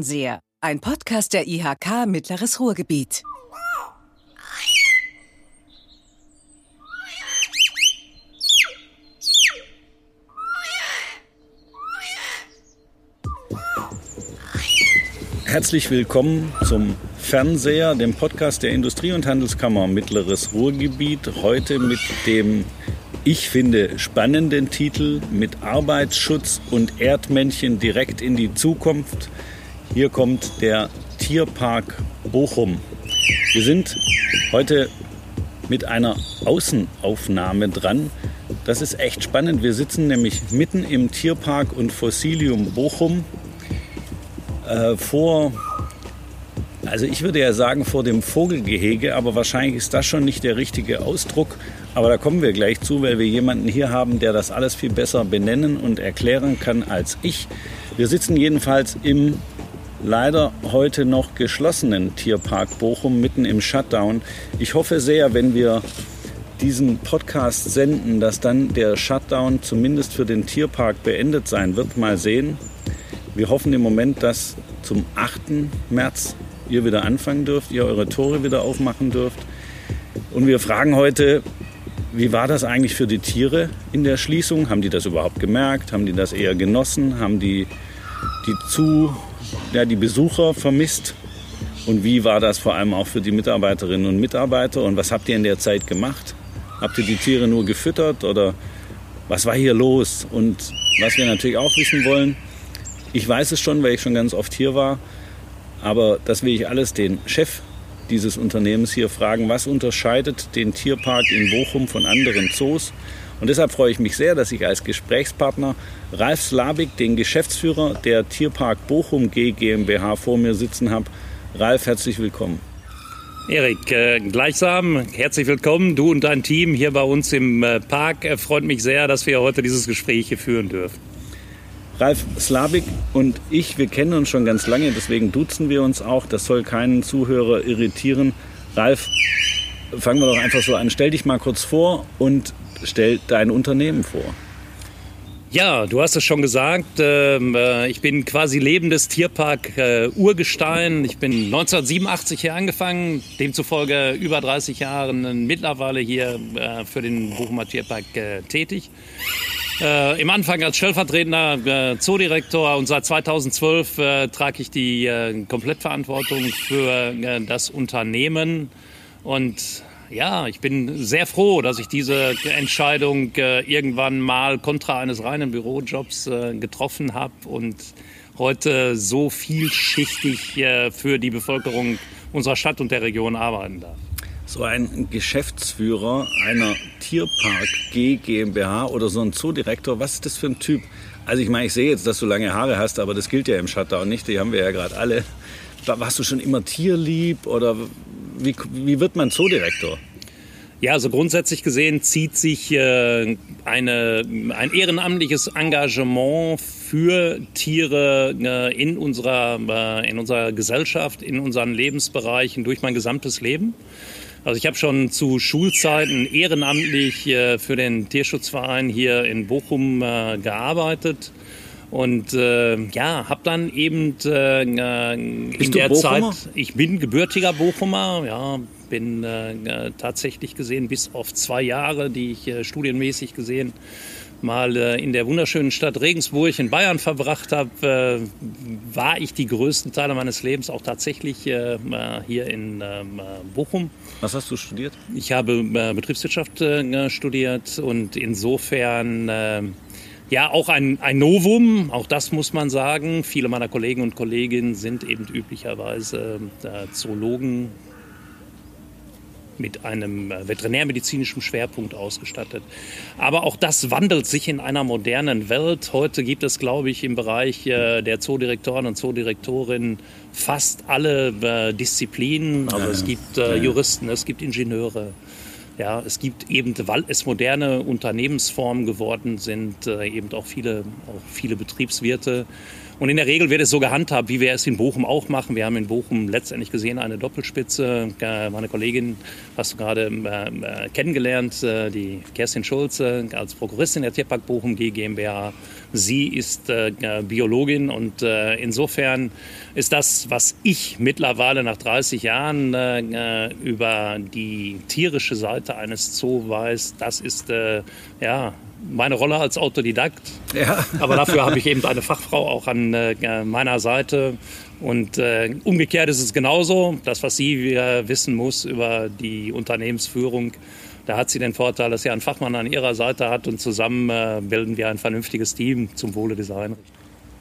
Fernseher, ein Podcast der IHK Mittleres Ruhrgebiet. Herzlich willkommen zum Fernseher, dem Podcast der Industrie- und Handelskammer Mittleres Ruhrgebiet. Heute mit dem, ich finde, spannenden Titel mit Arbeitsschutz und Erdmännchen direkt in die Zukunft. Hier kommt der Tierpark Bochum. Wir sind heute mit einer Außenaufnahme dran. Das ist echt spannend. Wir sitzen nämlich mitten im Tierpark und Fossilium Bochum äh, vor, also ich würde ja sagen vor dem Vogelgehege, aber wahrscheinlich ist das schon nicht der richtige Ausdruck. Aber da kommen wir gleich zu, weil wir jemanden hier haben, der das alles viel besser benennen und erklären kann als ich. Wir sitzen jedenfalls im leider heute noch geschlossenen Tierpark Bochum mitten im Shutdown. Ich hoffe sehr, wenn wir diesen Podcast senden, dass dann der Shutdown zumindest für den Tierpark beendet sein wird. Mal sehen. Wir hoffen im Moment, dass zum 8. März ihr wieder anfangen dürft, ihr eure Tore wieder aufmachen dürft. Und wir fragen heute, wie war das eigentlich für die Tiere in der Schließung? Haben die das überhaupt gemerkt? Haben die das eher genossen? Haben die die, zu, ja, die Besucher vermisst? Und wie war das vor allem auch für die Mitarbeiterinnen und Mitarbeiter? Und was habt ihr in der Zeit gemacht? Habt ihr die Tiere nur gefüttert oder was war hier los? Und was wir natürlich auch wissen wollen, ich weiß es schon, weil ich schon ganz oft hier war, aber das will ich alles den Chef dieses Unternehmens hier fragen, was unterscheidet den Tierpark in Bochum von anderen Zoos? Und deshalb freue ich mich sehr, dass ich als Gesprächspartner Ralf Slabik, den Geschäftsführer der Tierpark Bochum G GmbH vor mir sitzen habe. Ralf, herzlich willkommen. Erik, äh, gleichsam herzlich willkommen, du und dein Team hier bei uns im äh, Park. Äh, freut mich sehr, dass wir heute dieses Gespräch hier führen dürfen. Ralf Slavik und ich, wir kennen uns schon ganz lange, deswegen duzen wir uns auch. Das soll keinen Zuhörer irritieren. Ralf, fangen wir doch einfach so an. Stell dich mal kurz vor und stell dein Unternehmen vor. Ja, du hast es schon gesagt. Ähm, äh, ich bin quasi lebendes Tierpark äh, Urgestein. Ich bin 1987 hier angefangen, demzufolge über 30 Jahre mittlerweile hier äh, für den Bochumer Tierpark tätig. Im Anfang als stellvertretender Zoodirektor und seit 2012 äh, trage ich die Komplettverantwortung für das Unternehmen. Und ja, ich bin sehr froh, dass ich diese Entscheidung äh, irgendwann mal kontra eines reinen Bürojobs getroffen habe und heute so vielschichtig für die Bevölkerung unserer Stadt und der Region arbeiten darf so ein Geschäftsführer einer Tierpark G GmbH oder so ein Zoodirektor, was ist das für ein Typ? Also ich meine, ich sehe jetzt, dass du lange Haare hast, aber das gilt ja im Shutdown nicht, die haben wir ja gerade alle. Warst du schon immer tierlieb oder wie, wie wird man Zoodirektor? Ja, also grundsätzlich gesehen zieht sich äh, eine, ein ehrenamtliches Engagement für Tiere äh, in, unserer, äh, in unserer Gesellschaft, in unseren Lebensbereichen durch mein gesamtes Leben. Also ich habe schon zu Schulzeiten ehrenamtlich äh, für den Tierschutzverein hier in Bochum äh, gearbeitet. Und äh, ja, habe dann eben äh, äh in der Bochumer? Zeit, ich bin gebürtiger Bochumer, ja, bin äh, tatsächlich gesehen bis auf zwei Jahre, die ich äh, studienmäßig gesehen mal äh, in der wunderschönen Stadt Regensburg in Bayern verbracht habe, äh, war ich die größten Teile meines Lebens auch tatsächlich äh, hier in ähm, Bochum. Was hast du studiert? Ich habe Betriebswirtschaft studiert und insofern ja, auch ein, ein Novum, auch das muss man sagen. Viele meiner Kollegen und Kolleginnen sind eben üblicherweise äh, Zoologen, mit einem äh, veterinärmedizinischen Schwerpunkt ausgestattet. Aber auch das wandelt sich in einer modernen Welt. Heute gibt es, glaube ich, im Bereich äh, der Zoodirektoren und Zoodirektorinnen fast alle äh, Disziplinen. Also ja, es gibt ja. Juristen, es gibt Ingenieure. Ja, es gibt eben, weil es moderne Unternehmensformen geworden sind, eben auch viele, auch viele Betriebswirte. Und in der Regel wird es so gehandhabt, wie wir es in Bochum auch machen. Wir haben in Bochum letztendlich gesehen eine Doppelspitze. Äh, meine Kollegin hast du gerade äh, kennengelernt, äh, die Kerstin Schulze als Prokuristin der Tierpark Bochum GmbH. Sie ist Biologin und insofern ist das, was ich mittlerweile nach 30 Jahren über die tierische Seite eines Zoos weiß, das ist ja meine Rolle als Autodidakt. Ja. Aber dafür habe ich eben eine Fachfrau auch an äh, meiner Seite. Und äh, umgekehrt ist es genauso. Das, was sie äh, wissen muss über die Unternehmensführung, da hat sie den Vorteil, dass sie einen Fachmann an ihrer Seite hat und zusammen äh, bilden wir ein vernünftiges Team zum Wohle dieser Einrichtung.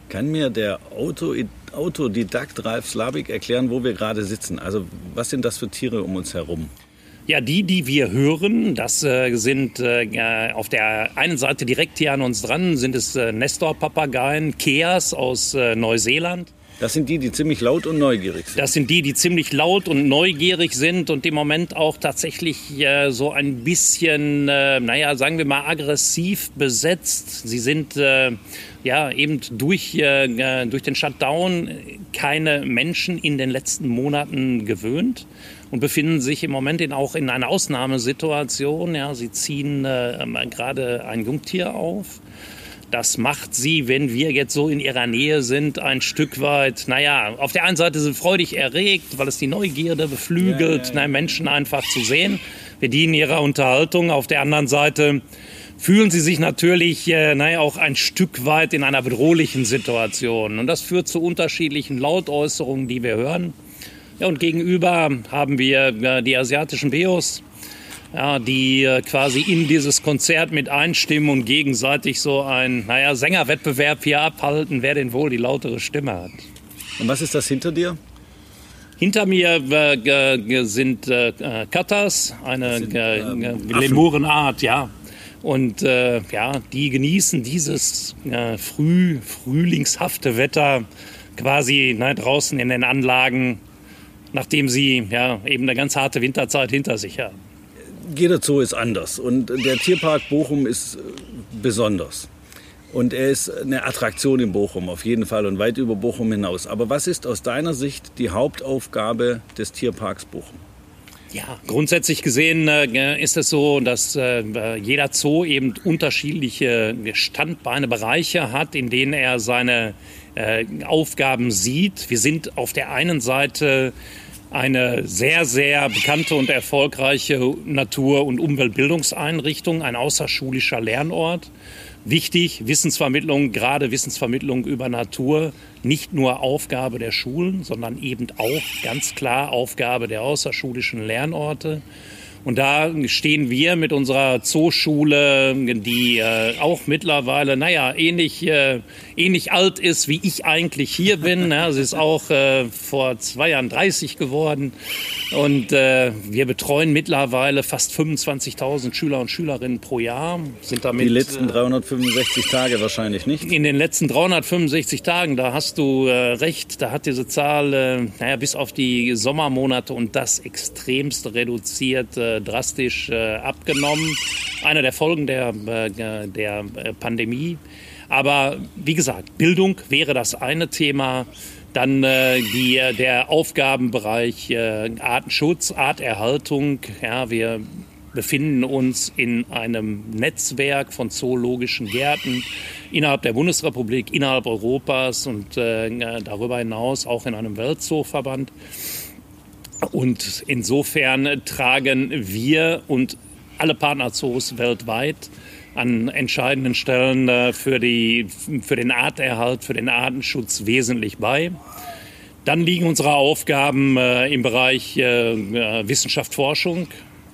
Kann mir der Auto, Autodidakt Ralf Slabik erklären, wo wir gerade sitzen? Also was sind das für Tiere um uns herum? Ja, die, die wir hören, das äh, sind äh, auf der einen Seite direkt hier an uns dran, sind es äh, Nestor-Papageien, Keas aus äh, Neuseeland. Das sind die, die ziemlich laut und neugierig sind. Das sind die, die ziemlich laut und neugierig sind und im Moment auch tatsächlich äh, so ein bisschen, äh, naja, sagen wir mal, aggressiv besetzt. Sie sind äh, ja eben durch, äh, durch den Shutdown keine Menschen in den letzten Monaten gewöhnt und befinden sich im Moment in, auch in einer Ausnahmesituation. Ja, sie ziehen äh, gerade ein Jungtier auf. Das macht sie, wenn wir jetzt so in ihrer Nähe sind, ein Stück weit, naja, auf der einen Seite sind freudig erregt, weil es die Neugierde beflügelt, ja, ja, ja. Menschen einfach zu sehen. Wir dienen ihrer Unterhaltung. Auf der anderen Seite fühlen sie sich natürlich, äh, naja, auch ein Stück weit in einer bedrohlichen Situation. Und das führt zu unterschiedlichen Lautäußerungen, die wir hören. Ja, und gegenüber haben wir äh, die asiatischen Beos, ja, die äh, quasi in dieses Konzert mit einstimmen und gegenseitig so ein, naja, Sängerwettbewerb hier abhalten, wer denn wohl die lautere Stimme hat. Und was ist das hinter dir? Hinter mir äh, sind äh, Katas, eine sind, äh, Lemurenart, ja. Und äh, ja, die genießen dieses äh, früh, frühlingshafte Wetter quasi ne, draußen in den Anlagen nachdem sie ja, eben eine ganz harte Winterzeit hinter sich haben. Jeder Zoo ist anders und der Tierpark Bochum ist äh, besonders. Und er ist eine Attraktion in Bochum auf jeden Fall und weit über Bochum hinaus. Aber was ist aus deiner Sicht die Hauptaufgabe des Tierparks Bochum? Ja, grundsätzlich gesehen äh, ist es so, dass äh, jeder Zoo eben unterschiedliche Standbeine, Bereiche hat, in denen er seine äh, Aufgaben sieht. Wir sind auf der einen Seite eine sehr, sehr bekannte und erfolgreiche Natur- und Umweltbildungseinrichtung, ein außerschulischer Lernort. Wichtig, Wissensvermittlung, gerade Wissensvermittlung über Natur, nicht nur Aufgabe der Schulen, sondern eben auch ganz klar Aufgabe der außerschulischen Lernorte. Und da stehen wir mit unserer Zooschule, die äh, auch mittlerweile, naja, ähnlich, äh, ähnlich alt ist, wie ich eigentlich hier bin. Ja, sie ist auch äh, vor zwei Jahren 30 geworden. Und äh, wir betreuen mittlerweile fast 25.000 Schüler und Schülerinnen pro Jahr. Sind damit, Die letzten 365 äh, Tage wahrscheinlich nicht? In den letzten 365 Tagen, da hast du äh, recht, da hat diese Zahl, naja, bis auf die Sommermonate und das extremst reduziert, drastisch äh, abgenommen. Eine der Folgen der, äh, der Pandemie. Aber wie gesagt, Bildung wäre das eine Thema. Dann äh, die, äh, der Aufgabenbereich äh, Artenschutz, Arterhaltung. Ja, wir befinden uns in einem Netzwerk von zoologischen Gärten innerhalb der Bundesrepublik, innerhalb Europas und äh, darüber hinaus auch in einem Weltzooverband. Und insofern tragen wir und alle Partnerzoos weltweit an entscheidenden Stellen äh, für, die, für den Arterhalt, für den Artenschutz wesentlich bei. Dann liegen unsere Aufgaben äh, im Bereich äh, Wissenschaft, Forschung.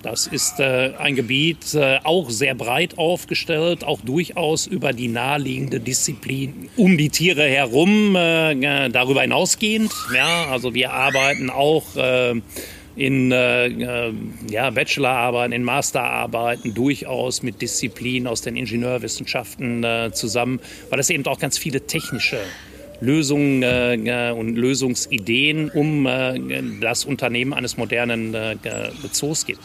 Das ist ein Gebiet auch sehr breit aufgestellt, auch durchaus über die naheliegende Disziplin um die Tiere herum, darüber hinausgehend. Ja, also wir arbeiten auch in äh, äh, ja, Bachelorarbeiten, in Masterarbeiten durchaus mit Disziplinen aus den Ingenieurwissenschaften äh, zusammen, weil es eben auch ganz viele technische Lösungen äh, und Lösungsideen um äh, das Unternehmen eines modernen äh, Zoos gibt.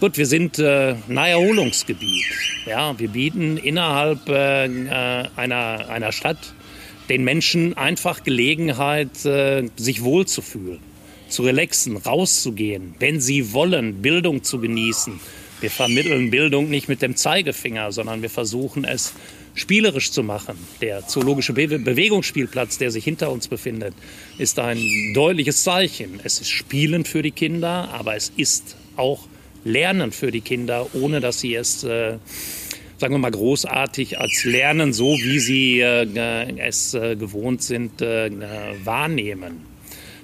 Gut, wir sind äh, Naherholungsgebiet. Ja, wir bieten innerhalb einer, einer Stadt den Menschen einfach Gelegenheit, äh, sich wohlzufühlen, zu relaxen, rauszugehen, wenn sie wollen, Bildung zu genießen. Wir vermitteln Bildung nicht mit dem Zeigefinger, sondern wir versuchen es spielerisch zu machen. Der zoologische Be Bewegungsspielplatz, der sich hinter uns befindet, ist ein deutliches Zeichen. Es ist spielend für die Kinder, aber es ist auch Lernen für die Kinder, ohne dass sie es, äh, sagen wir mal, großartig als Lernen, so wie sie äh, es äh, gewohnt sind, äh, wahrnehmen.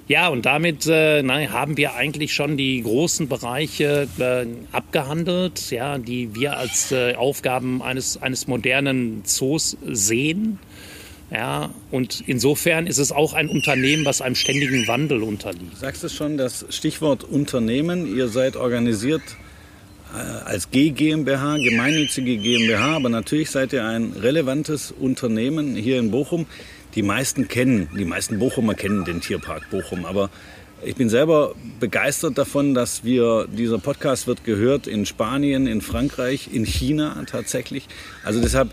Ja, und damit äh, nein, haben wir eigentlich schon die großen Bereiche äh, abgehandelt, ja, die wir als Aufgaben eines, eines modernen Zoos sehen. Ja, und insofern ist es auch ein Unternehmen, was einem ständigen Wandel unterliegt. Du sagst es schon, das Stichwort Unternehmen. Ihr seid organisiert äh, als G GmbH, gemeinnützige GmbH, aber natürlich seid ihr ein relevantes Unternehmen hier in Bochum. Die meisten kennen, die meisten Bochumer kennen den Tierpark Bochum, aber ich bin selber begeistert davon, dass wir, dieser Podcast wird gehört in Spanien, in Frankreich, in China tatsächlich. Also deshalb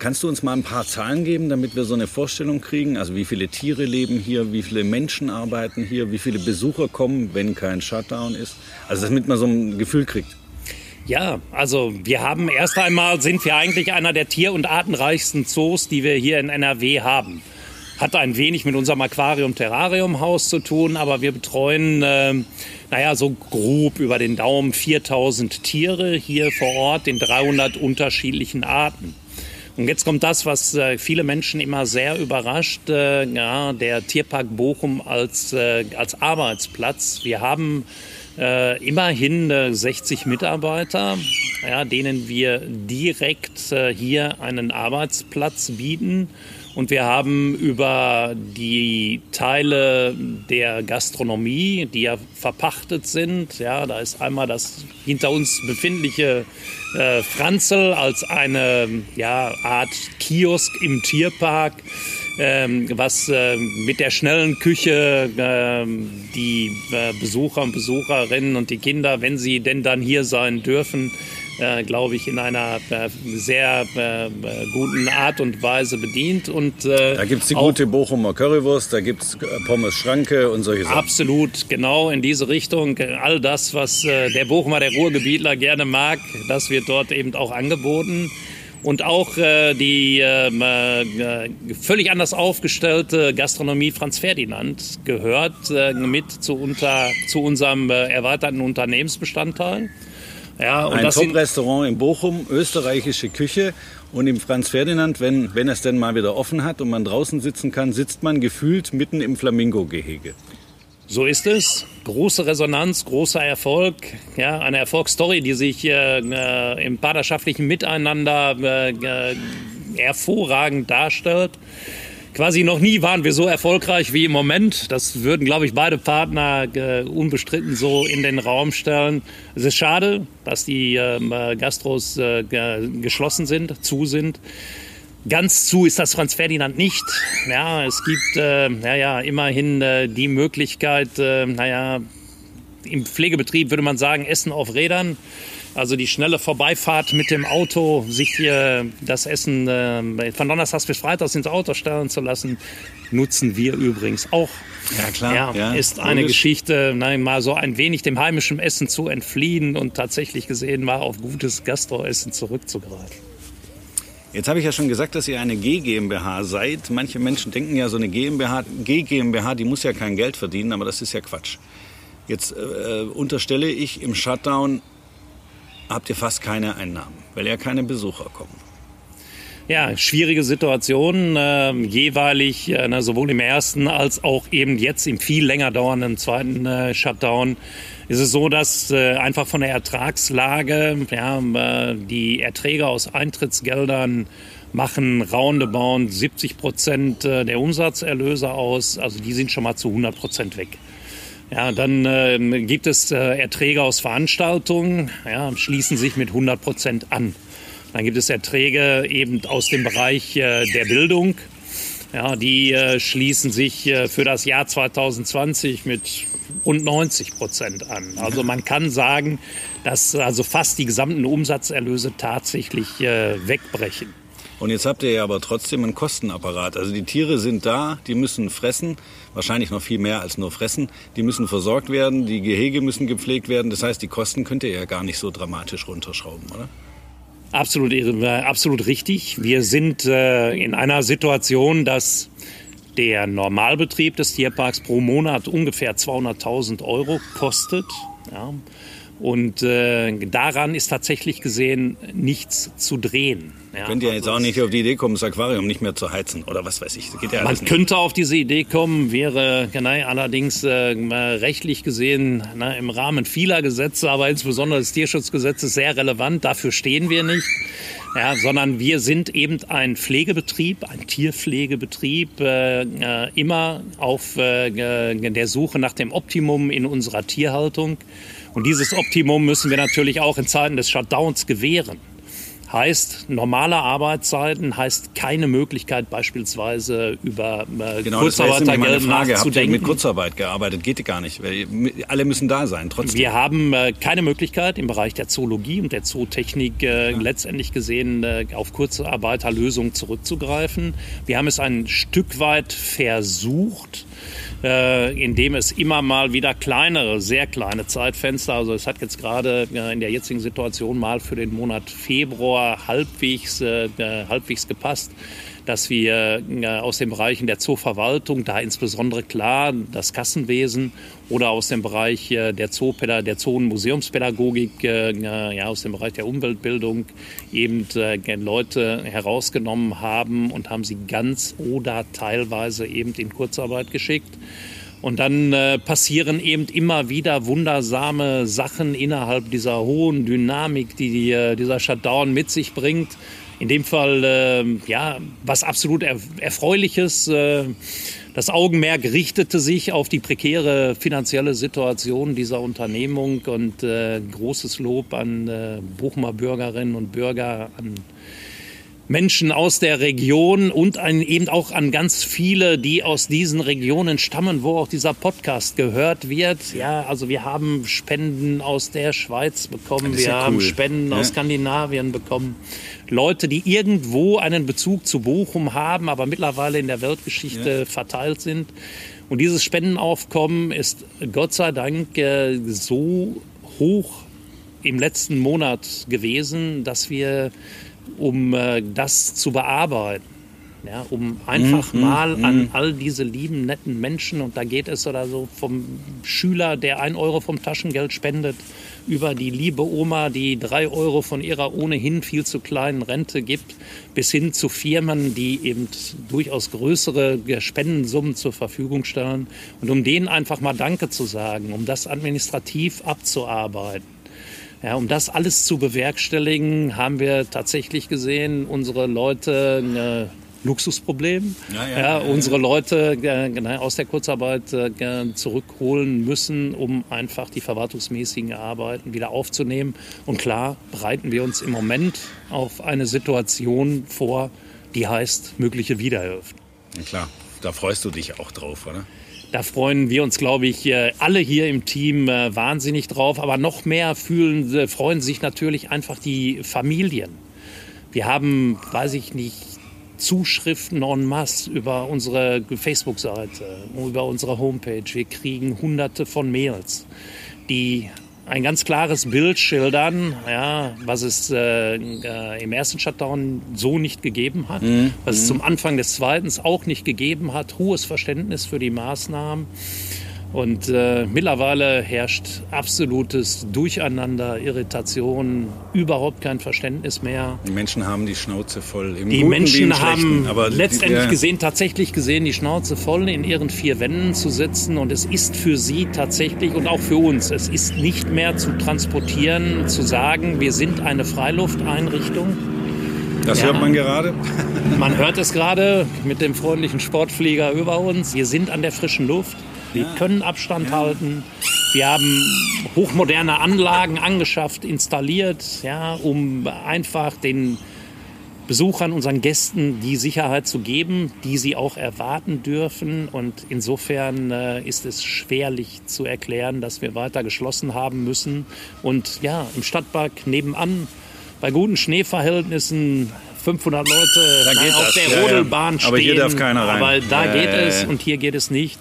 Kannst du uns mal ein paar Zahlen geben, damit wir so eine Vorstellung kriegen? Also wie viele Tiere leben hier, wie viele Menschen arbeiten hier, wie viele Besucher kommen, wenn kein Shutdown ist? Also damit man so ein Gefühl kriegt. Ja, also wir haben erst einmal sind wir eigentlich einer der tier- und artenreichsten Zoos, die wir hier in NRW haben. Hat ein wenig mit unserem Aquarium-Terrarium-Haus zu tun, aber wir betreuen, äh, naja, so grob über den Daumen 4000 Tiere hier vor Ort in 300 unterschiedlichen Arten. Und jetzt kommt das, was äh, viele Menschen immer sehr überrascht, äh, ja, der Tierpark Bochum als, äh, als Arbeitsplatz. Wir haben äh, immerhin 60 Mitarbeiter, ja, denen wir direkt äh, hier einen Arbeitsplatz bieten. Und wir haben über die Teile der Gastronomie, die ja verpachtet sind, ja, da ist einmal das hinter uns befindliche äh, Franzel als eine ja, Art Kiosk im Tierpark, ähm, was äh, mit der schnellen Küche äh, die Besucher und Besucherinnen und die Kinder, wenn sie denn dann hier sein dürfen, äh, glaube ich, in einer äh, sehr äh, guten Art und Weise bedient. Und, äh, da gibt es die gute Bochumer Currywurst, da gibt es Pommes Schranke und solche Sachen. Absolut, genau in diese Richtung. All das, was äh, der Bochumer, der Ruhrgebietler gerne mag, das wird dort eben auch angeboten. Und auch äh, die ähm, äh, völlig anders aufgestellte Gastronomie Franz Ferdinand gehört äh, mit zu, unter, zu unserem äh, erweiterten Unternehmensbestandteil. Ja, und ein Top-Restaurant in Bochum, österreichische Küche. Und im Franz Ferdinand, wenn, wenn es denn mal wieder offen hat und man draußen sitzen kann, sitzt man gefühlt mitten im Flamingo-Gehege. So ist es. Große Resonanz, großer Erfolg. Ja, eine Erfolgsstory, die sich äh, äh im partnerschaftlichen Miteinander äh, äh hervorragend darstellt quasi noch nie waren wir so erfolgreich wie im Moment. Das würden, glaube ich, beide Partner äh, unbestritten so in den Raum stellen. Es ist schade, dass die ähm, äh, Gastros äh, geschlossen sind, zu sind. Ganz zu ist das Franz Ferdinand nicht. Ja, es gibt äh, ja, immerhin äh, die Möglichkeit, äh, naja, im Pflegebetrieb würde man sagen, Essen auf Rädern. Also die schnelle Vorbeifahrt mit dem Auto, sich hier das Essen äh, von Donnerstags bis Freitags ins Auto stellen zu lassen, nutzen wir übrigens auch. Ja, klar. Ja, ja, ist eine logisch. Geschichte, nein, mal so ein wenig dem heimischen Essen zu entfliehen und tatsächlich gesehen mal auf gutes Gastroessen zurückzugreifen. Jetzt habe ich ja schon gesagt, dass ihr eine G GmbH seid. Manche Menschen denken ja, so eine GmbH, G GmbH, die muss ja kein Geld verdienen, aber das ist ja Quatsch. Jetzt äh, unterstelle ich im Shutdown habt ihr fast keine Einnahmen, weil ja keine Besucher kommen. Ja, schwierige Situation, äh, jeweilig äh, sowohl im ersten als auch eben jetzt im viel länger dauernden zweiten äh, Shutdown ist es so, dass äh, einfach von der Ertragslage ja, äh, die Erträge aus Eintrittsgeldern machen roundabout 70 Prozent äh, der Umsatzerlöse aus. Also die sind schon mal zu 100 Prozent weg. Ja, dann äh, gibt es äh, Erträge aus Veranstaltungen, ja, schließen sich mit 100 Prozent an. Dann gibt es Erträge eben aus dem Bereich äh, der Bildung. Ja, die äh, schließen sich äh, für das Jahr 2020 mit rund 90 Prozent an. Also man kann sagen, dass also fast die gesamten Umsatzerlöse tatsächlich äh, wegbrechen. Und jetzt habt ihr ja aber trotzdem einen Kostenapparat. Also die Tiere sind da, die müssen fressen, wahrscheinlich noch viel mehr als nur fressen. Die müssen versorgt werden, die Gehege müssen gepflegt werden. Das heißt, die Kosten könnt ihr ja gar nicht so dramatisch runterschrauben, oder? Absolut, äh, absolut richtig. Wir sind äh, in einer Situation, dass der Normalbetrieb des Tierparks pro Monat ungefähr 200.000 Euro kostet. Ja. Und äh, daran ist tatsächlich gesehen nichts zu drehen. Ja, Könnt ihr jetzt auch nicht auf die Idee kommen, das Aquarium nicht mehr zu heizen oder was weiß ich. Ja man könnte auf diese Idee kommen, wäre genau, allerdings äh, rechtlich gesehen na, im Rahmen vieler Gesetze, aber insbesondere des Tierschutzgesetzes sehr relevant. Dafür stehen wir nicht. Ja, sondern wir sind eben ein Pflegebetrieb, ein Tierpflegebetrieb, äh, äh immer auf äh, der Suche nach dem Optimum in unserer Tierhaltung. Und dieses Optimum müssen wir natürlich auch in Zeiten des Shutdowns gewähren. Heißt, normale Arbeitszeiten heißt keine Möglichkeit beispielsweise über äh, genau, Kurzarbeitergeld nachzudenken. Mit Kurzarbeit gearbeitet? Geht gar nicht. Weil alle müssen da sein, trotzdem. Wir haben äh, keine Möglichkeit im Bereich der Zoologie und der Zootechnik äh, ja. letztendlich gesehen äh, auf Kurzarbeiterlösungen zurückzugreifen. Wir haben es ein Stück weit versucht äh, in dem es immer mal wieder kleinere, sehr kleine Zeitfenster, also es hat jetzt gerade äh, in der jetzigen Situation mal für den Monat Februar halbwegs, äh, halbwegs gepasst dass wir äh, aus den Bereichen der Zooverwaltung, da insbesondere klar das Kassenwesen oder aus dem Bereich äh, der Zoopädagogik, der Zoo- und Museumspädagogik, äh, ja, aus dem Bereich der Umweltbildung eben Leute herausgenommen haben und haben sie ganz oder teilweise eben in Kurzarbeit geschickt. Und dann äh, passieren eben immer wieder wundersame Sachen innerhalb dieser hohen Dynamik, die, die äh, dieser Shutdown mit sich bringt. In dem Fall, äh, ja, was absolut er Erfreuliches. Äh, das Augenmerk richtete sich auf die prekäre finanzielle Situation dieser Unternehmung und äh, großes Lob an äh, Bochumer Bürgerinnen und Bürger, an Menschen aus der Region und ein, eben auch an ganz viele, die aus diesen Regionen stammen, wo auch dieser Podcast gehört wird. Ja, also wir haben Spenden aus der Schweiz bekommen, wir ja haben cool. Spenden ja. aus Skandinavien bekommen. Leute, die irgendwo einen Bezug zu Bochum haben, aber mittlerweile in der Weltgeschichte ja. verteilt sind. Und dieses Spendenaufkommen ist Gott sei Dank äh, so hoch im letzten Monat gewesen, dass wir um äh, das zu bearbeiten. Ja, um einfach mhm, mal mhm. an all diese lieben, netten Menschen, und da geht es oder so vom Schüler, der ein Euro vom Taschengeld spendet, über die liebe Oma, die drei Euro von ihrer ohnehin viel zu kleinen Rente gibt, bis hin zu Firmen, die eben durchaus größere Spendensummen zur Verfügung stellen. Und um denen einfach mal Danke zu sagen, um das administrativ abzuarbeiten ja, um das alles zu bewerkstelligen, haben wir tatsächlich gesehen, unsere Leute ein Luxusproblem. Ja, ja, ja, unsere Leute äh, aus der Kurzarbeit äh, zurückholen müssen, um einfach die verwaltungsmäßigen Arbeiten wieder aufzunehmen. Und klar bereiten wir uns im Moment auf eine Situation vor, die heißt mögliche Wiedereröffnung. Ja, klar, da freust du dich auch drauf, oder? Da freuen wir uns, glaube ich, äh, alle hier im Team äh, wahnsinnig drauf. Aber noch mehr fühlen, äh, freuen sich natürlich einfach die Familien. Wir haben, weiß ich nicht, Zuschriften en masse über unsere Facebook-Seite, über unsere Homepage. Wir kriegen hunderte von Mails, die ein ganz klares Bild schildern, ja, was es äh, äh, im ersten Shutdown so nicht gegeben hat, mhm. was es zum mhm. Anfang des zweiten auch nicht gegeben hat, hohes Verständnis für die Maßnahmen. Und äh, mittlerweile herrscht absolutes Durcheinander, Irritation, überhaupt kein Verständnis mehr. Die Menschen haben die Schnauze voll. Im die Guten Menschen haben letztendlich ja. gesehen, tatsächlich gesehen, die Schnauze voll in ihren vier Wänden zu sitzen. Und es ist für sie tatsächlich und auch für uns, es ist nicht mehr zu transportieren, zu sagen, wir sind eine Freilufteinrichtung. Das ja, hört man gerade. man hört es gerade mit dem freundlichen Sportflieger über uns. Wir sind an der frischen Luft. Wir ja. können Abstand ja. halten. Wir haben hochmoderne Anlagen angeschafft, installiert, ja, um einfach den Besuchern, unseren Gästen die Sicherheit zu geben, die sie auch erwarten dürfen. Und insofern äh, ist es schwerlich zu erklären, dass wir weiter geschlossen haben müssen. Und ja, im Stadtpark nebenan bei guten Schneeverhältnissen 500 Leute Da geht auf das, der ja, ja. Rodelbahn stehen. Aber hier darf keiner rein. Aber da Ja, geht es und hier geht es nicht.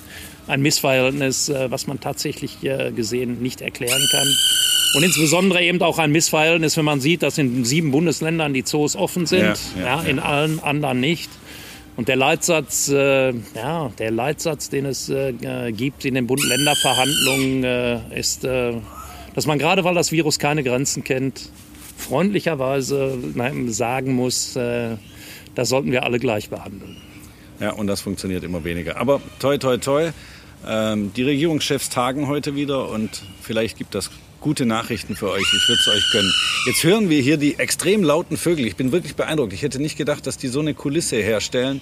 Ein Missverhältnis, äh, was man tatsächlich gesehen nicht erklären kann. Und insbesondere eben auch ein Missverhältnis, wenn man sieht, dass in sieben Bundesländern die Zoos offen sind, Ja, ja, ja, in allen anderen nicht. Und der Leitsatz, äh, ja, der Leitsatz, den es äh, äh, gibt in den Bund-Länder-Verhandlungen, äh, ist, äh, dass man gerade, weil das Virus keine Grenzen kennt, freundlicherweise sagen muss, das sollten wir alle gleich behandeln. Ja, und das funktioniert immer weniger. Aber toi, toi, toi. Ähm, die Regierungschefs tagen heute wieder und vielleicht gibt das gute Nachrichten für euch. Ich würde es euch gönnen. Jetzt hören wir hier die extrem lauten Vögel. Ich bin wirklich beeindruckt. Ich hätte nicht gedacht, dass die so eine Kulisse herstellen.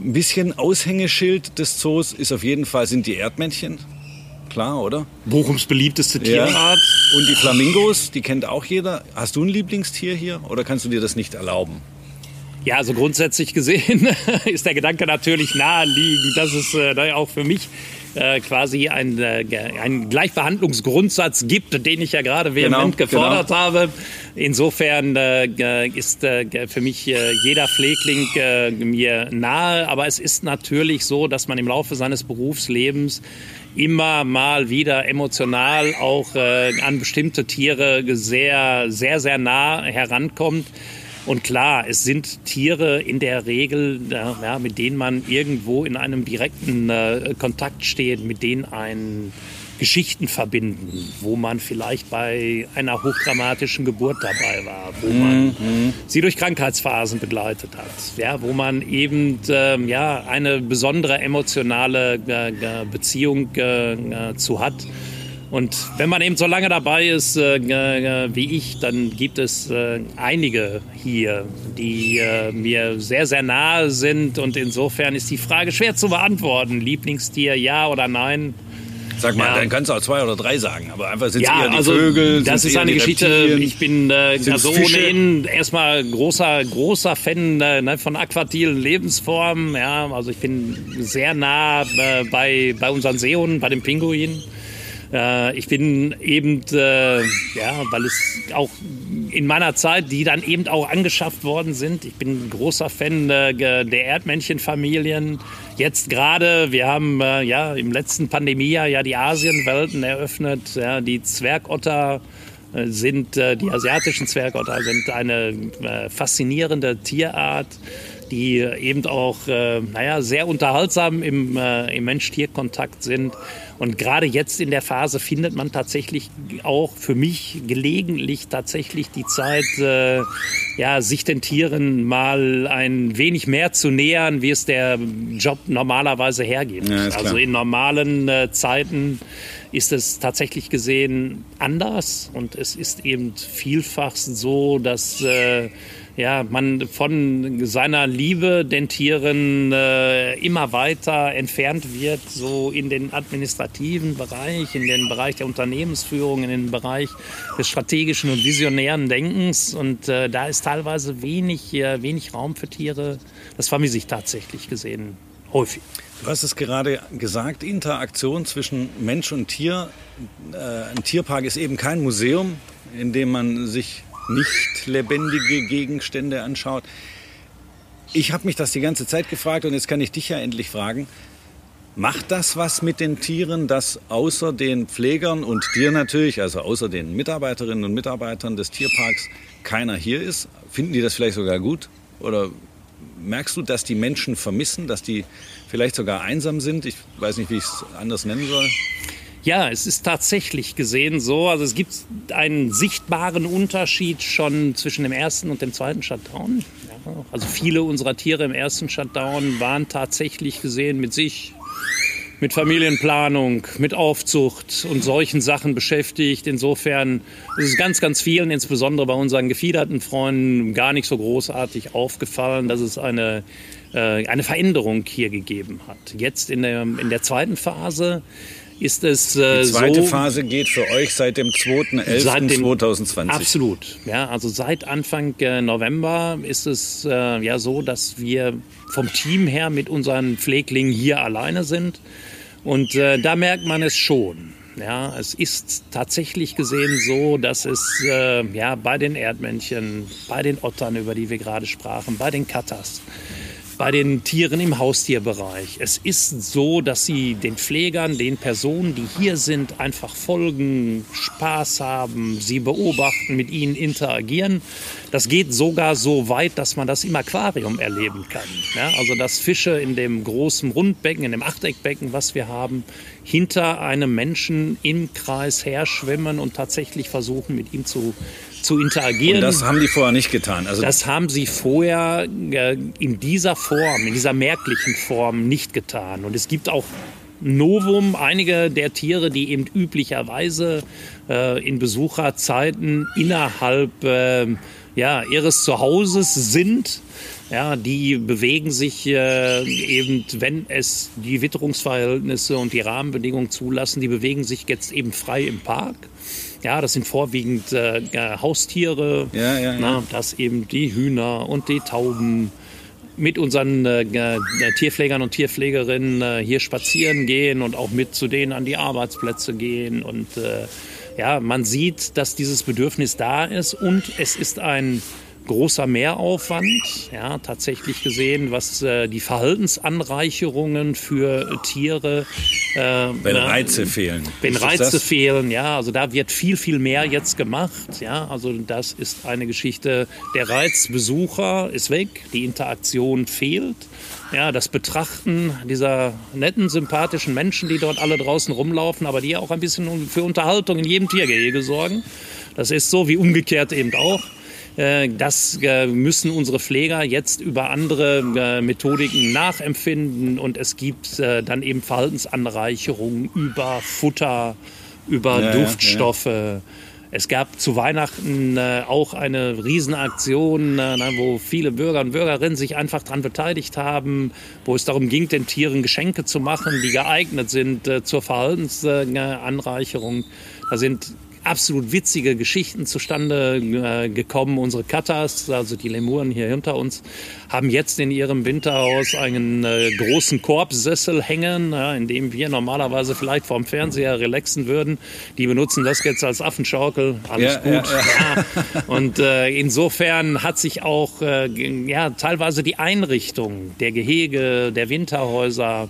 Ein bisschen Aushängeschild des Zoos ist auf jeden Fall, sind die Erdmännchen. Klar, oder? Bochums beliebteste Tierart. Und die Flamingos, die kennt auch jeder. Hast du ein Lieblingstier hier oder kannst du dir das nicht erlauben? Ja, also grundsätzlich gesehen ist der Gedanke natürlich naheliegend, dass es äh, auch für mich äh, quasi ein, äh, einen Gleichbehandlungsgrundsatz gibt, den ich ja gerade vehement Genau, gefordert habe. Insofern äh, ist äh, für mich äh, jeder Pflegling äh, mir nahe, aber es ist natürlich so, dass man im Laufe seines Berufslebens immer mal wieder emotional auch äh, an bestimmte Tiere sehr, sehr, sehr nah herankommt. Und klar, es sind Tiere in der Regel, ja, mit denen man irgendwo in einem direkten äh, Kontakt steht, mit denen ein Geschichten verbinden, wo man vielleicht bei einer hochdramatischen Geburt dabei war, wo man sie durch Krankheitsphasen begleitet hat, ja, wo man eben ähm, ja, eine besondere emotionale äh, äh, Beziehung äh, äh, zu hat. Und wenn man eben so lange dabei ist äh, äh, wie ich, dann gibt es äh, einige hier, die äh, mir sehr, sehr nahe sind. Und insofern ist die Frage schwer zu beantworten. Lieblingstier, ja oder nein? Sag mal, Ja. dann kannst du auch zwei oder drei sagen. Aber einfach sind es Ja, eher die also Vögel. das ist eine Geschichte. Reptilien? Ich bin äh, also ohnehin erstmal großer, großer Fan äh, ne, von aquatilen Lebensformen. Ja, also ich bin sehr nah äh, bei, bei unseren Seehunden, bei den Pinguinen. Äh, ich bin eben, äh, ja, weil es auch in meiner Zeit, die dann eben auch angeschafft worden sind. Ich bin ein großer Fan äh, der Erdmännchenfamilien. Jetzt gerade, wir haben äh, ja im letzten Pandemiejahr ja die Asienwelten eröffnet, ja, die Zwergotter äh, sind, äh, die asiatischen Zwergotter sind eine faszinierende Tierart, die eben auch, äh, naja, sehr unterhaltsam im, äh, im Mensch-Tier-Kontakt sind. Und gerade jetzt in der Phase findet man tatsächlich auch für mich gelegentlich tatsächlich die Zeit, äh, ja, sich den Tieren mal ein wenig mehr zu nähern, wie es der Job normalerweise hergibt. Ja, also in normalen äh, Zeiten ist es tatsächlich gesehen anders und es ist eben vielfach so, dass äh, ja, man von seiner Liebe den Tieren äh, immer weiter entfernt wird, so in den administrativen Bereich, in den Bereich der Unternehmensführung, in den Bereich des strategischen und visionären Denkens. Und äh, da ist teilweise wenig, äh, wenig Raum für Tiere. Das vermisse ich tatsächlich gesehen häufig. Du hast es gerade gesagt, Interaktion zwischen Mensch und Tier. Äh, ein Tierpark ist eben kein Museum, in dem man sich nicht lebendige Gegenstände anschaut. Ich habe mich das die ganze Zeit gefragt und jetzt kann ich dich ja endlich fragen. Macht das was mit den Tieren, dass außer den Pflegern und dir natürlich, also außer den Mitarbeiterinnen und Mitarbeitern des Tierparks, keiner hier ist? Finden die das vielleicht sogar gut? Oder merkst du, dass die Menschen vermissen, dass die vielleicht sogar einsam sind? Ich weiß nicht, wie ich es anders nennen soll. Ja, es ist tatsächlich gesehen so. Also es gibt einen sichtbaren Unterschied schon zwischen dem ersten und dem zweiten Shutdown. Also viele unserer Tiere im ersten Shutdown waren tatsächlich gesehen mit sich, mit Familienplanung, mit Aufzucht und solchen Sachen beschäftigt. Insofern ist es ganz, ganz vielen, insbesondere bei unseren gefiederten Freunden, gar nicht so großartig aufgefallen, dass es eine, äh, eine Veränderung hier gegeben hat. Jetzt in der, in der zweiten Phase ist es äh, Die zweite so, Phase geht für euch seit dem Seit dem- 2.11.2020. Absolut. Ja, also seit Anfang äh, November ist es äh, ja so, dass wir vom Team her mit unseren Pfleglingen hier alleine sind. Und äh, da merkt man es schon. Ja, es ist tatsächlich gesehen so, dass es äh, ja bei den Erdmännchen, bei den Ottern, über die wir gerade sprachen, bei den Katas, bei den Tieren im Haustierbereich. Es ist so, dass sie den Pflegern, den Personen, die hier sind, einfach folgen, Spaß haben, sie beobachten, mit ihnen interagieren. Das geht sogar so weit, dass man das im Aquarium erleben kann. Ja, also dass Fische in dem großen Rundbecken, in dem Achteckbecken, was wir haben, hinter einem Menschen im Kreis herschwimmen und tatsächlich versuchen, mit ihm zu zu interagieren. Und das haben die vorher nicht getan. Also das haben sie vorher äh, in dieser Form, in dieser merklichen Form nicht getan. Und es gibt auch Novum, einige der Tiere, die eben üblicherweise äh, in Besucherzeiten innerhalb äh, ja, ihres Zuhauses sind. Ja, die bewegen sich äh, eben, wenn es die Witterungsverhältnisse und die Rahmenbedingungen zulassen, die bewegen sich jetzt eben frei im Park. Ja, das sind vorwiegend äh, Haustiere. Ja, ja, ja. Na, das eben die Hühner und die Tauben mit unseren äh, äh, Tierpflegern und Tierpflegerinnen äh, hier spazieren gehen und auch mit zu denen an die Arbeitsplätze gehen. Und äh, ja, man sieht, dass dieses Bedürfnis da ist und es ist ein großer Mehraufwand, ja, tatsächlich gesehen, was äh, die Verhaltensanreicherungen für Tiere. Äh, wenn Reize fehlen. Wenn Reize fehlen, ja, also da wird viel, viel mehr jetzt gemacht, ja, also das ist eine Geschichte, der Reizbesucher ist weg, die Interaktion fehlt. Ja, das Betrachten dieser netten, sympathischen Menschen, die dort alle draußen rumlaufen, aber die auch ein bisschen für Unterhaltung in jedem Tiergehege sorgen. Das ist so wie umgekehrt eben auch. Äh, das äh, müssen unsere Pfleger jetzt über andere äh, Methodiken nachempfinden und es gibt dann eben Verhaltensanreicherungen über Futter, über ja, Duftstoffe. Ja. Es gab zu Weihnachten äh, auch eine Riesenaktion, äh, wo viele Bürger und Bürgerinnen sich einfach daran beteiligt haben, wo es darum ging, den Tieren Geschenke zu machen, die geeignet sind äh, zur Verhaltensanreicherung. Da sind absolut witzige Geschichten zustande äh, gekommen. Unsere Katas, also die Lemuren hier hinter uns, haben jetzt in ihrem Winterhaus einen äh, großen Korbsessel hängen, ja, in dem wir normalerweise vielleicht vorm Fernseher relaxen würden. Die benutzen das jetzt als Affenschaukel. Alles ja, gut. Ja. Und äh, insofern hat sich auch äh, ja, teilweise die Einrichtung der Gehege, der Winterhäuser,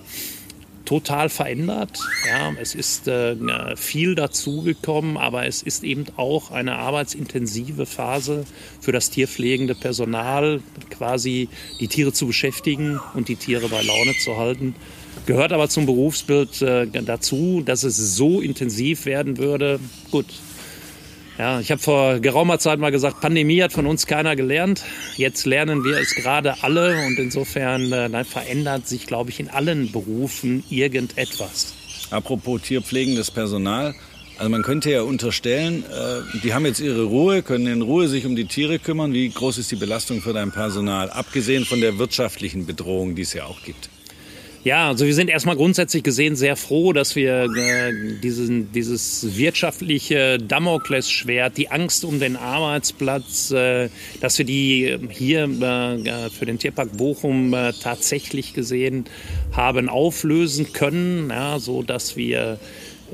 total verändert. Ja, es ist äh, viel dazugekommen, aber es ist eben auch eine arbeitsintensive Phase für das tierpflegende Personal, quasi die Tiere zu beschäftigen und die Tiere bei Laune zu halten. Gehört aber zum Berufsbild äh, dazu, dass es so intensiv werden würde. Gut, ja, ich habe vor geraumer Zeit mal gesagt, Pandemie hat von uns keiner gelernt. Jetzt lernen wir es gerade alle und insofern äh, verändert sich, glaube ich, in allen Berufen irgendetwas. Apropos tierpflegendes Personal. Also man könnte ja unterstellen, äh, die haben jetzt ihre Ruhe, können in Ruhe sich um die Tiere kümmern. Wie groß ist die Belastung für dein Personal, abgesehen von der wirtschaftlichen Bedrohung, die es ja auch gibt? Ja, also wir sind erstmal grundsätzlich gesehen sehr froh, dass wir äh, diesen, dieses wirtschaftliche Damoklesschwert, die Angst um den Arbeitsplatz, äh, dass wir die hier äh, für den Tierpark Bochum äh, tatsächlich gesehen haben auflösen können, ja, so dass wir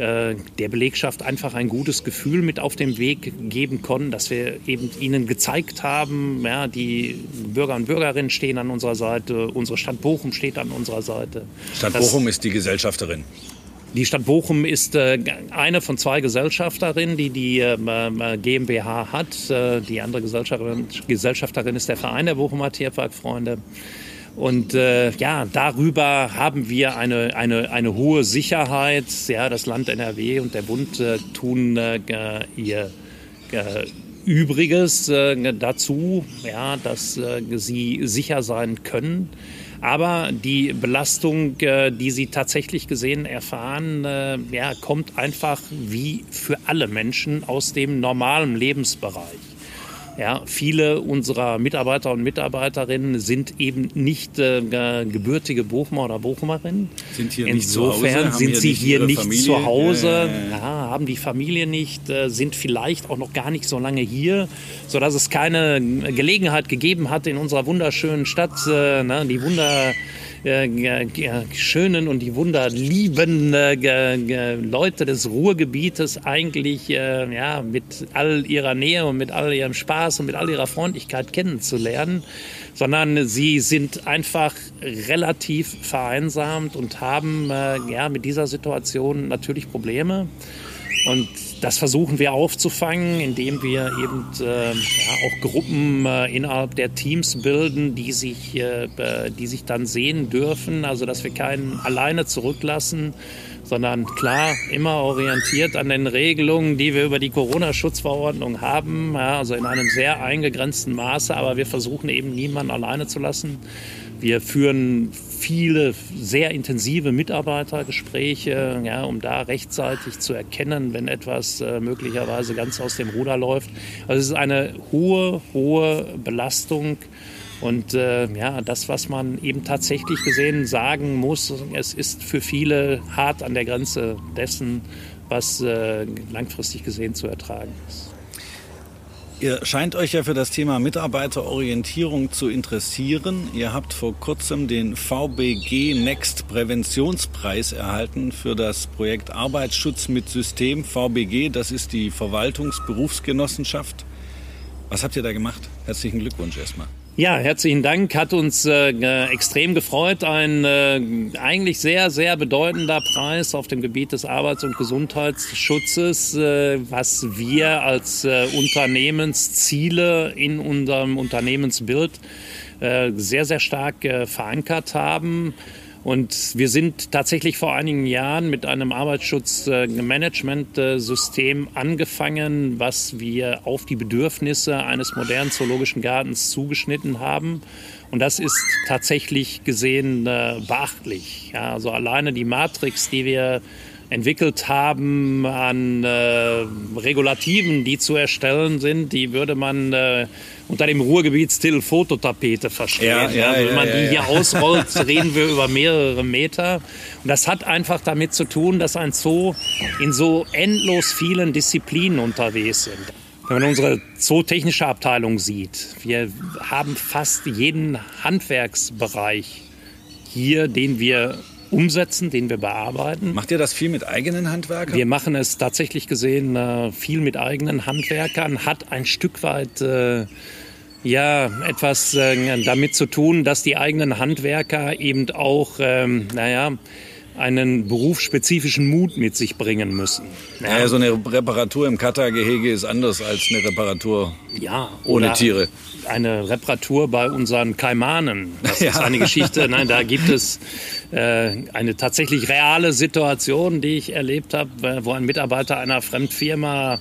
äh, der Belegschaft einfach ein gutes Gefühl mit auf den Weg geben konnten, dass wir eben ihnen gezeigt haben, ja, die Bürger und Bürgerinnen stehen an unserer Seite, unsere Stadt Bochum steht an unserer Seite. Stadt Bochum ist die Gesellschafterin. Die Stadt Bochum ist äh, eine von zwei Gesellschafterinnen, die die äh, äh GmbH hat. Die andere Gesellschafterin, Gesellschafterin ist der Verein der Bochumer Tierparkfreunde. Und äh, ja, darüber haben wir eine, eine, eine hohe Sicherheit. Ja, das Land NRW und der Bund äh, tun äh, ihr äh, Übriges äh, dazu, ja, dass äh, sie sicher sein können. Aber die Belastung, die sie tatsächlich gesehen erfahren, ja, kommt einfach wie für alle Menschen aus dem normalen Lebensbereich. Ja, viele unserer Mitarbeiter und Mitarbeiterinnen sind eben nicht äh, gebürtige Bochumer oder Bochumerinnen. Sind hier Insofern nicht sind sie hier nicht Familie? zu Hause, ja, ja, haben die Familie nicht, äh, sind vielleicht auch noch gar nicht so lange hier, sodass es keine Gelegenheit gegeben hat, in unserer wunderschönen Stadt äh, ne, die Wunder äh, schönen und die wunderlieben äh, Leute des Ruhrgebietes eigentlich äh, ja, mit all ihrer Nähe und mit all ihrem Spaß und mit all ihrer Freundlichkeit kennenzulernen, sondern sie sind einfach relativ vereinsamt und haben äh, ja, mit dieser Situation natürlich Probleme. Und das versuchen wir aufzufangen, indem wir eben äh, ja, auch Gruppen äh, innerhalb der Teams bilden, die sich, äh, die sich dann sehen dürfen. Also dass wir keinen alleine zurücklassen, sondern klar immer orientiert an den Regelungen, die wir über die Corona-Schutzverordnung haben. Ja, also in einem sehr eingegrenzten Maße, aber wir versuchen eben niemanden alleine zu lassen. Wir führen viele sehr intensive Mitarbeitergespräche, ja, um da rechtzeitig zu erkennen, wenn etwas äh, möglicherweise ganz aus dem Ruder läuft. Also es ist eine hohe, hohe Belastung. Und äh, ja, das, was man eben tatsächlich gesehen sagen muss, es ist für viele hart an der Grenze dessen, was äh, langfristig gesehen zu ertragen ist. Ihr scheint euch ja für das Thema Mitarbeiterorientierung zu interessieren. Ihr habt vor kurzem den VBG Next Präventionspreis erhalten für das Projekt Arbeitsschutz mit System VBG. Das ist die Verwaltungsberufsgenossenschaft. Was habt ihr da gemacht? Herzlichen Glückwunsch erstmal. Ja, herzlichen Dank. Hat uns äh, extrem gefreut. Ein äh, eigentlich sehr, sehr bedeutender Preis auf dem Gebiet des Arbeits- und Gesundheitsschutzes, äh, was wir als äh, Unternehmensziele in unserem Unternehmensbild äh, sehr, sehr stark äh, verankert haben. Und wir sind tatsächlich vor einigen Jahren mit einem Arbeitsschutzmanagementsystem angefangen, was wir auf die Bedürfnisse eines modernen zoologischen Gartens zugeschnitten haben. Und das ist tatsächlich gesehen äh, beachtlich. Ja, also alleine die Matrix, die wir entwickelt haben an äh, Regulativen, die zu erstellen sind, die würde man äh, unter dem Ruhrgebietstitel Fototapete verstehen. Ja, ja, also wenn man ja, die hier ausrollt, reden wir über mehrere Meter. Und das hat einfach damit zu tun, dass ein Zoo in so endlos vielen Disziplinen unterwegs sind. Wenn man unsere zootechnische Abteilung sieht, wir haben fast jeden Handwerksbereich hier, den wir umsetzen, den wir bearbeiten. Macht ihr das viel mit eigenen Handwerkern? Wir machen es tatsächlich gesehen äh, viel mit eigenen Handwerkern, hat ein Stück weit äh, ja etwas äh, damit zu tun, dass die eigenen Handwerker eben auch, ähm, naja, einen berufsspezifischen Mut mit sich bringen müssen. Ja, ja so eine Reparatur im Kata-Gehege ist anders als eine Reparatur ja, ohne Tiere. Eine Reparatur bei unseren Kaimanen. Das ja. ist eine Geschichte. Nein, da gibt es äh, eine tatsächlich reale Situation, die ich erlebt habe, äh, wo ein Mitarbeiter einer Fremdfirma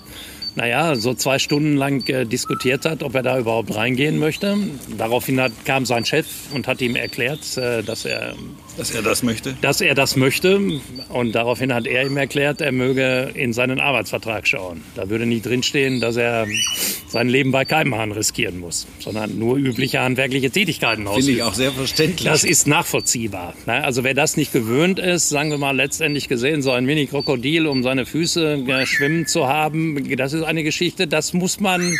naja, so zwei Stunden lang äh, diskutiert hat, ob er da überhaupt reingehen möchte. Daraufhin hat, kam sein Chef und hat ihm erklärt, äh, dass er dass er das möchte? Dass er das möchte. Und daraufhin hat er ihm erklärt, er möge in seinen Arbeitsvertrag schauen. Da würde nicht drinstehen, dass er sein Leben bei keinem Hahn riskieren muss, sondern nur übliche handwerkliche Tätigkeiten ausüben. Finde ich auch sehr verständlich. Das ist nachvollziehbar. Also wer das nicht gewöhnt ist, sagen wir mal letztendlich gesehen, so ein Mini-Krokodil, um seine Füße schwimmen zu haben, das ist eine Geschichte, das muss man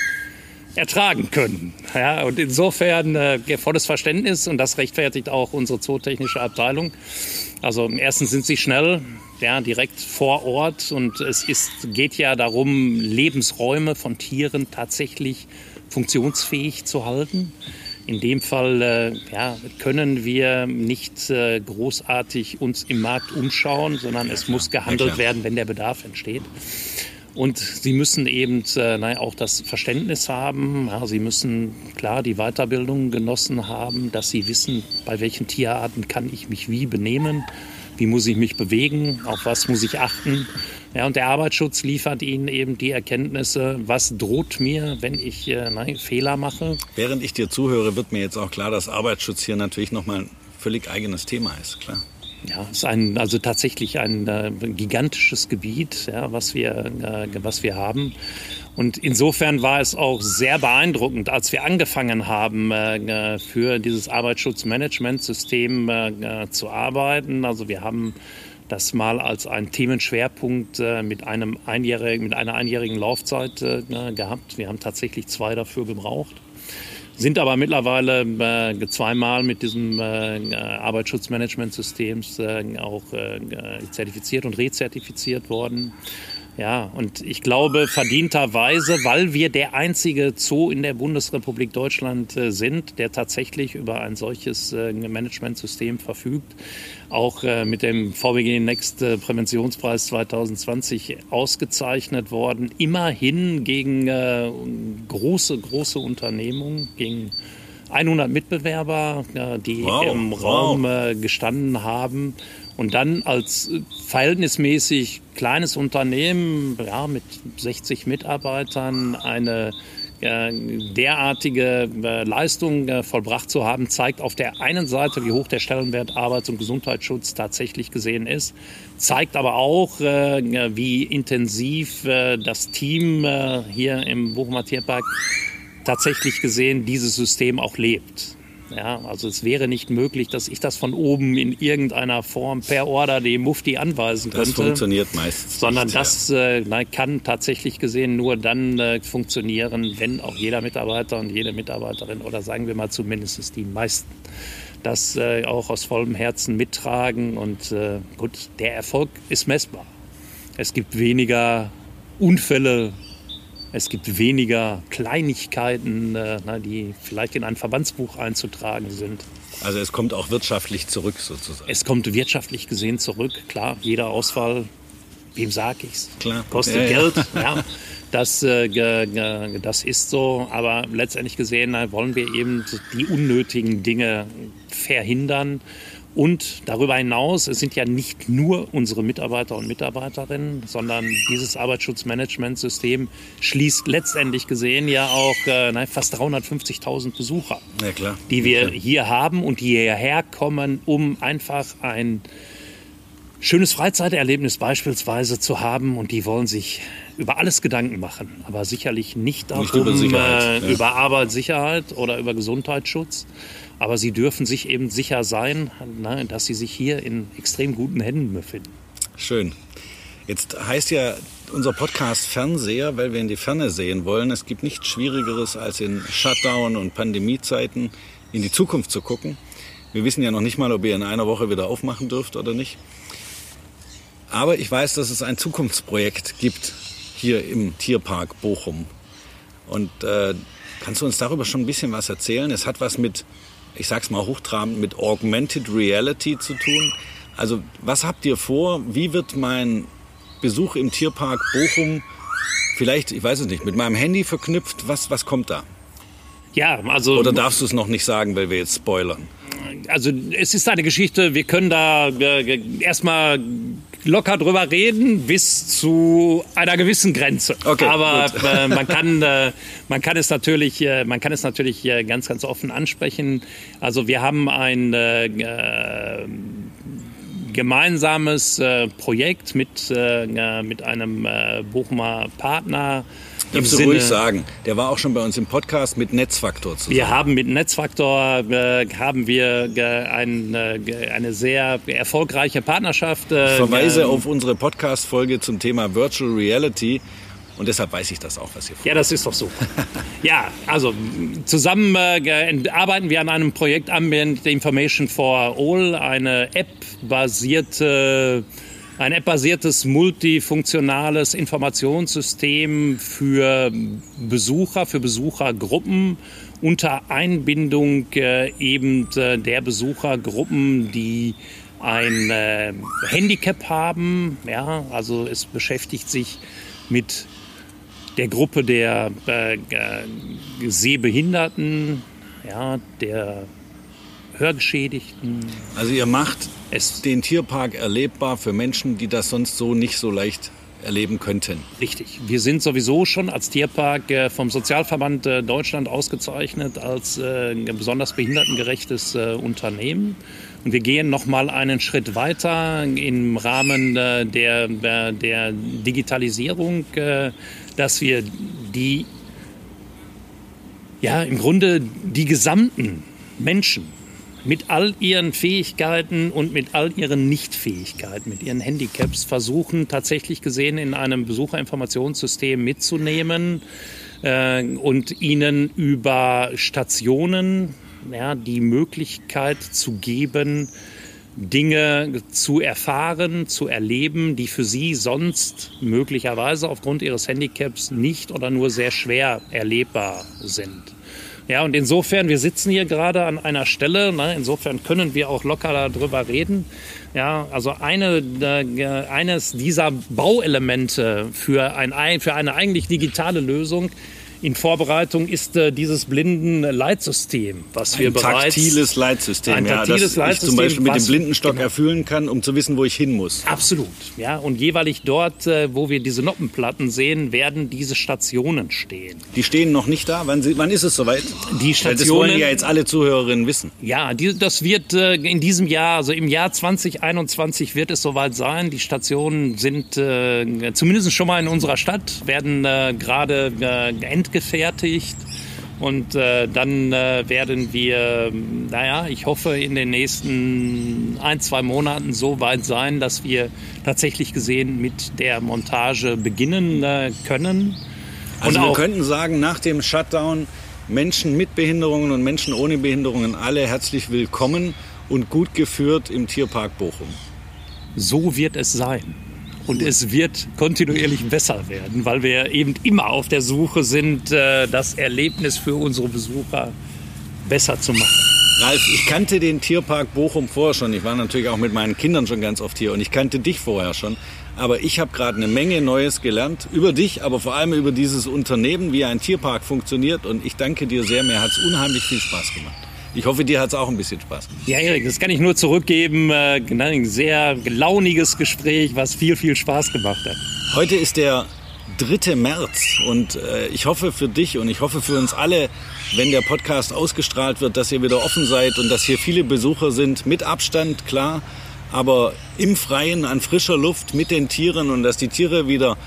ertragen können. Ja, und insofern äh, volles Verständnis und das rechtfertigt auch unsere zootechnische Abteilung. Also erstens sind sie schnell, ja, direkt vor Ort und es ist, geht ja darum, Lebensräume von Tieren tatsächlich funktionsfähig zu halten. In dem Fall äh, ja, können wir nicht äh, großartig uns im Markt umschauen, sondern es muss gehandelt werden, wenn der Bedarf entsteht. Und sie müssen eben äh, naja, auch das Verständnis haben. Ja, sie müssen klar die Weiterbildung genossen haben, dass sie wissen, bei welchen Tierarten kann ich mich wie benehmen, wie muss ich mich bewegen, auf was muss ich achten. Ja, und der Arbeitsschutz liefert ihnen eben die Erkenntnisse, was droht mir, wenn ich äh, nein, Fehler mache. Während ich dir zuhöre, wird mir jetzt auch klar, dass Arbeitsschutz hier natürlich nochmal ein völlig eigenes Thema ist, klar. Ja, es ist ein, also tatsächlich ein äh, gigantisches Gebiet, ja, was, wir, äh, was wir haben. Und insofern war es auch sehr beeindruckend, als wir angefangen haben, äh, für dieses Arbeitsschutzmanagementsystem äh, zu arbeiten. Also wir haben das mal als einen Themenschwerpunkt äh, mit, einem einjährigen, mit einer einjährigen Laufzeit äh, gehabt. Wir haben tatsächlich zwei dafür gebraucht sind aber mittlerweile äh, zweimal mit diesem äh, Arbeitsschutzmanagementsystems äh, auch äh, zertifiziert und rezertifiziert worden. Ja, und ich glaube verdienterweise, weil wir der einzige Zoo in der Bundesrepublik Deutschland äh, sind, der tatsächlich über ein solches äh, Managementsystem verfügt, auch äh, mit dem VBG Next Präventionspreis 2020 ausgezeichnet worden, immerhin gegen große, große Unternehmungen, gegen 100 Mitbewerber, die wow, im. Raum gestanden haben und dann als verhältnismäßig kleines Unternehmen ja, mit 60 Mitarbeitern eine äh, derartige äh, Leistung äh, vollbracht zu haben, zeigt auf der einen Seite, wie hoch der Stellenwert Arbeits- und Gesundheitsschutz tatsächlich gesehen ist, zeigt aber auch, wie intensiv das Team hier im Bochumer Tierpark tatsächlich gesehen dieses System auch lebt. Ja, also es wäre nicht möglich, dass ich das von oben in irgendeiner Form per Order dem Mufti anweisen könnte. Das funktioniert meistens. Sondern nicht, das äh, kann tatsächlich gesehen nur dann äh, funktionieren, wenn auch jeder Mitarbeiter und jede Mitarbeiterin oder sagen wir mal zumindest die meisten das äh, auch aus vollem Herzen mittragen. Und äh, gut, der Erfolg ist messbar. Es gibt weniger Unfälle es gibt weniger Kleinigkeiten, äh, die vielleicht in ein Verbandsbuch einzutragen sind. Also es kommt auch wirtschaftlich zurück sozusagen. Es kommt wirtschaftlich gesehen zurück, klar. Jeder Ausfall, wem sage ich's? Klar. Kostet ja, Geld. Ja. ja. Das, äh, das ist so, aber letztendlich gesehen wollen wir eben die unnötigen Dinge verhindern und darüber hinaus, es sind ja nicht nur unsere Mitarbeiter und Mitarbeiterinnen, sondern dieses Arbeitsschutzmanagementsystem schließt letztendlich gesehen ja auch äh, nein, fast 350.000 Besucher, ja, die wir okay. hier haben und die hierher kommen, um einfach ein schönes Freizeiterlebnis beispielsweise zu haben und die wollen sich über alles Gedanken machen, aber sicherlich nicht, darum, nicht über, Sicherheit, äh, ja. über Arbeitssicherheit oder über Gesundheitsschutz, aber sie dürfen sich eben sicher sein, ne, dass sie sich hier in extrem guten Händen befinden. Schön. Jetzt heißt ja unser Podcast Fernseher, weil wir in die Ferne sehen wollen. Es gibt nichts Schwierigeres, als in Shutdown- und Pandemiezeiten in die Zukunft zu gucken. Wir wissen ja noch nicht mal, ob ihr in einer Woche wieder aufmachen dürft oder nicht. Aber ich weiß, dass es ein Zukunftsprojekt gibt hier im Tierpark Bochum. Und äh, kannst du uns darüber schon ein bisschen was erzählen? Es hat was mit ich sag's mal hochtrabend, mit Augmented Reality zu tun. Also was habt ihr vor? Wie wird mein Besuch im Tierpark Bochum vielleicht, ich weiß es nicht, mit meinem Handy verknüpft? Was, was kommt da? Ja, also. Oder darfst du es noch nicht sagen, weil wir jetzt spoilern? Also es ist eine Geschichte, wir können da äh, erstmal locker drüber reden bis zu einer gewissen Grenze. Okay, Aber äh, man kann äh, man kann es natürlich äh, man kann es natürlich äh, ganz ganz offen ansprechen. Also wir haben ein äh, äh, gemeinsames Projekt mit mit einem Bochumer Partner Darfst du Sinne, ruhig sagen. Der war auch schon bei uns im Podcast mit Netzfaktor zusammen. Wir haben mit Netzfaktor äh, haben wir äh, ein, äh, eine sehr erfolgreiche Partnerschaft. Äh, ich verweise auf unsere Podcast-Folge zum Thema Virtual Reality. Und deshalb weiß ich das auch, was ihr vorhabt. Ja, das ist doch so. ja, also zusammen äh, arbeiten wir an einem Projekt Ambient Information for All, eine App-basierte äh, ein app-basiertes multifunktionales Informationssystem für Besucher, für Besuchergruppen unter Einbindung äh, eben äh, der Besuchergruppen, die ein äh, Handicap haben. Ja, also es beschäftigt sich mit der Gruppe der äh, äh, Sehbehinderten, ja, der Hörgeschädigten. Also ihr macht es den Tierpark erlebbar für Menschen, die das sonst so nicht so leicht erleben könnten. Richtig. Wir sind sowieso schon als Tierpark äh, vom Sozialverband äh, Deutschland ausgezeichnet als äh, besonders behindertengerechtes Unternehmen. Und wir gehen noch mal einen Schritt weiter im Rahmen der, der Digitalisierung, dass wir die, ja, im Grunde die gesamten Menschen mit all ihren Fähigkeiten und mit all ihren Nichtfähigkeiten, mit ihren Handicaps versuchen, tatsächlich gesehen in einem Besucherinformationssystem mitzunehmen, äh, und ihnen über Stationen ja, die Möglichkeit zu geben, Dinge zu erfahren, zu erleben, die für sie sonst möglicherweise aufgrund ihres Handicaps nicht oder nur sehr schwer erlebbar sind. Ja, und insofern, wir sitzen hier gerade an einer Stelle, ne, insofern können wir auch locker darüber reden. Ja, also eine, äh, eines dieser Bauelemente für, ein, für eine eigentlich digitale Lösung in Vorbereitung ist äh, dieses blinden Leitsystem, was wir ein bereits taktiles Leitsystem, ein ja, taktiles das Leitsystem, ich zum Beispiel mit dem Blindenstock genau. erfüllen kann, um zu wissen, wo ich hin muss. Absolut, ja. Und jeweilig dort, äh, wo wir diese Noppenplatten sehen, werden diese Stationen stehen. Die stehen noch nicht da. Wann, wann ist es soweit? Die Weil Das wollen Stationen, ja jetzt alle Zuhörerinnen wissen. ja, die, das wird äh, in diesem Jahr, also im Jahr 2021 wird es soweit sein. Die Stationen sind äh, zumindest schon mal in unserer Stadt, werden äh, gerade äh, endgefertigt. Und äh, dann äh, werden wir, naja, ich hoffe, in den nächsten ein, zwei Monaten so weit sein, dass wir tatsächlich gesehen mit der Montage beginnen äh, können. Also Und wir könnten sagen, nach dem Shutdown Menschen mit Behinderungen und Menschen ohne Behinderungen alle herzlich willkommen und gut geführt im Tierpark Bochum. So wird es sein. Und es wird kontinuierlich besser werden, weil wir eben immer auf der Suche sind, äh, das Erlebnis für unsere Besucher besser zu machen. Ralf, ich kannte den Tierpark Bochum vorher schon. Ich war natürlich auch mit meinen Kindern schon ganz oft hier und ich kannte dich vorher schon. Aber ich habe gerade eine Menge Neues gelernt über dich, aber vor allem über dieses Unternehmen, wie ein Tierpark funktioniert. Und ich danke dir sehr. Mir hat es unheimlich viel Spaß gemacht. Ich hoffe, dir hat es auch ein bisschen Spaß gemacht. Ja, Erik, das kann ich nur zurückgeben. Äh, Ein sehr launiges Gespräch, was viel, viel Spaß gemacht hat. Heute ist der 3. März und äh, ich hoffe für dich und ich hoffe für uns alle, wenn der Podcast ausgestrahlt wird, dass ihr wieder offen seid und dass hier viele Besucher sind, mit Abstand, klar, aber im Freien, an frischer Luft, mit den Tieren und dass die Tiere wieder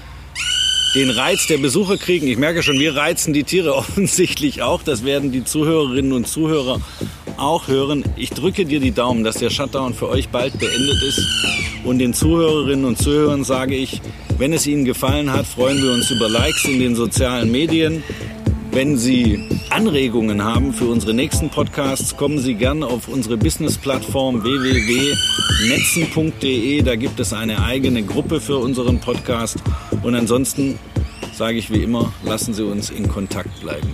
den Reiz der Besucher kriegen. Ich merke schon, wir reizen die Tiere offensichtlich auch. Das werden die Zuhörerinnen und Zuhörer auch hören. Ich drücke dir die Daumen, dass der Shutdown für euch bald beendet ist. Und den Zuhörerinnen und Zuhörern sage ich, wenn es Ihnen gefallen hat, freuen wir uns über Likes in den sozialen Medien. Wenn Sie Anregungen haben für unsere nächsten Podcasts, kommen Sie gerne auf unsere Business-Plattform www.netzen.de. Da gibt es eine eigene Gruppe für unseren Podcast. Und ansonsten sage ich wie immer, lassen Sie uns in Kontakt bleiben.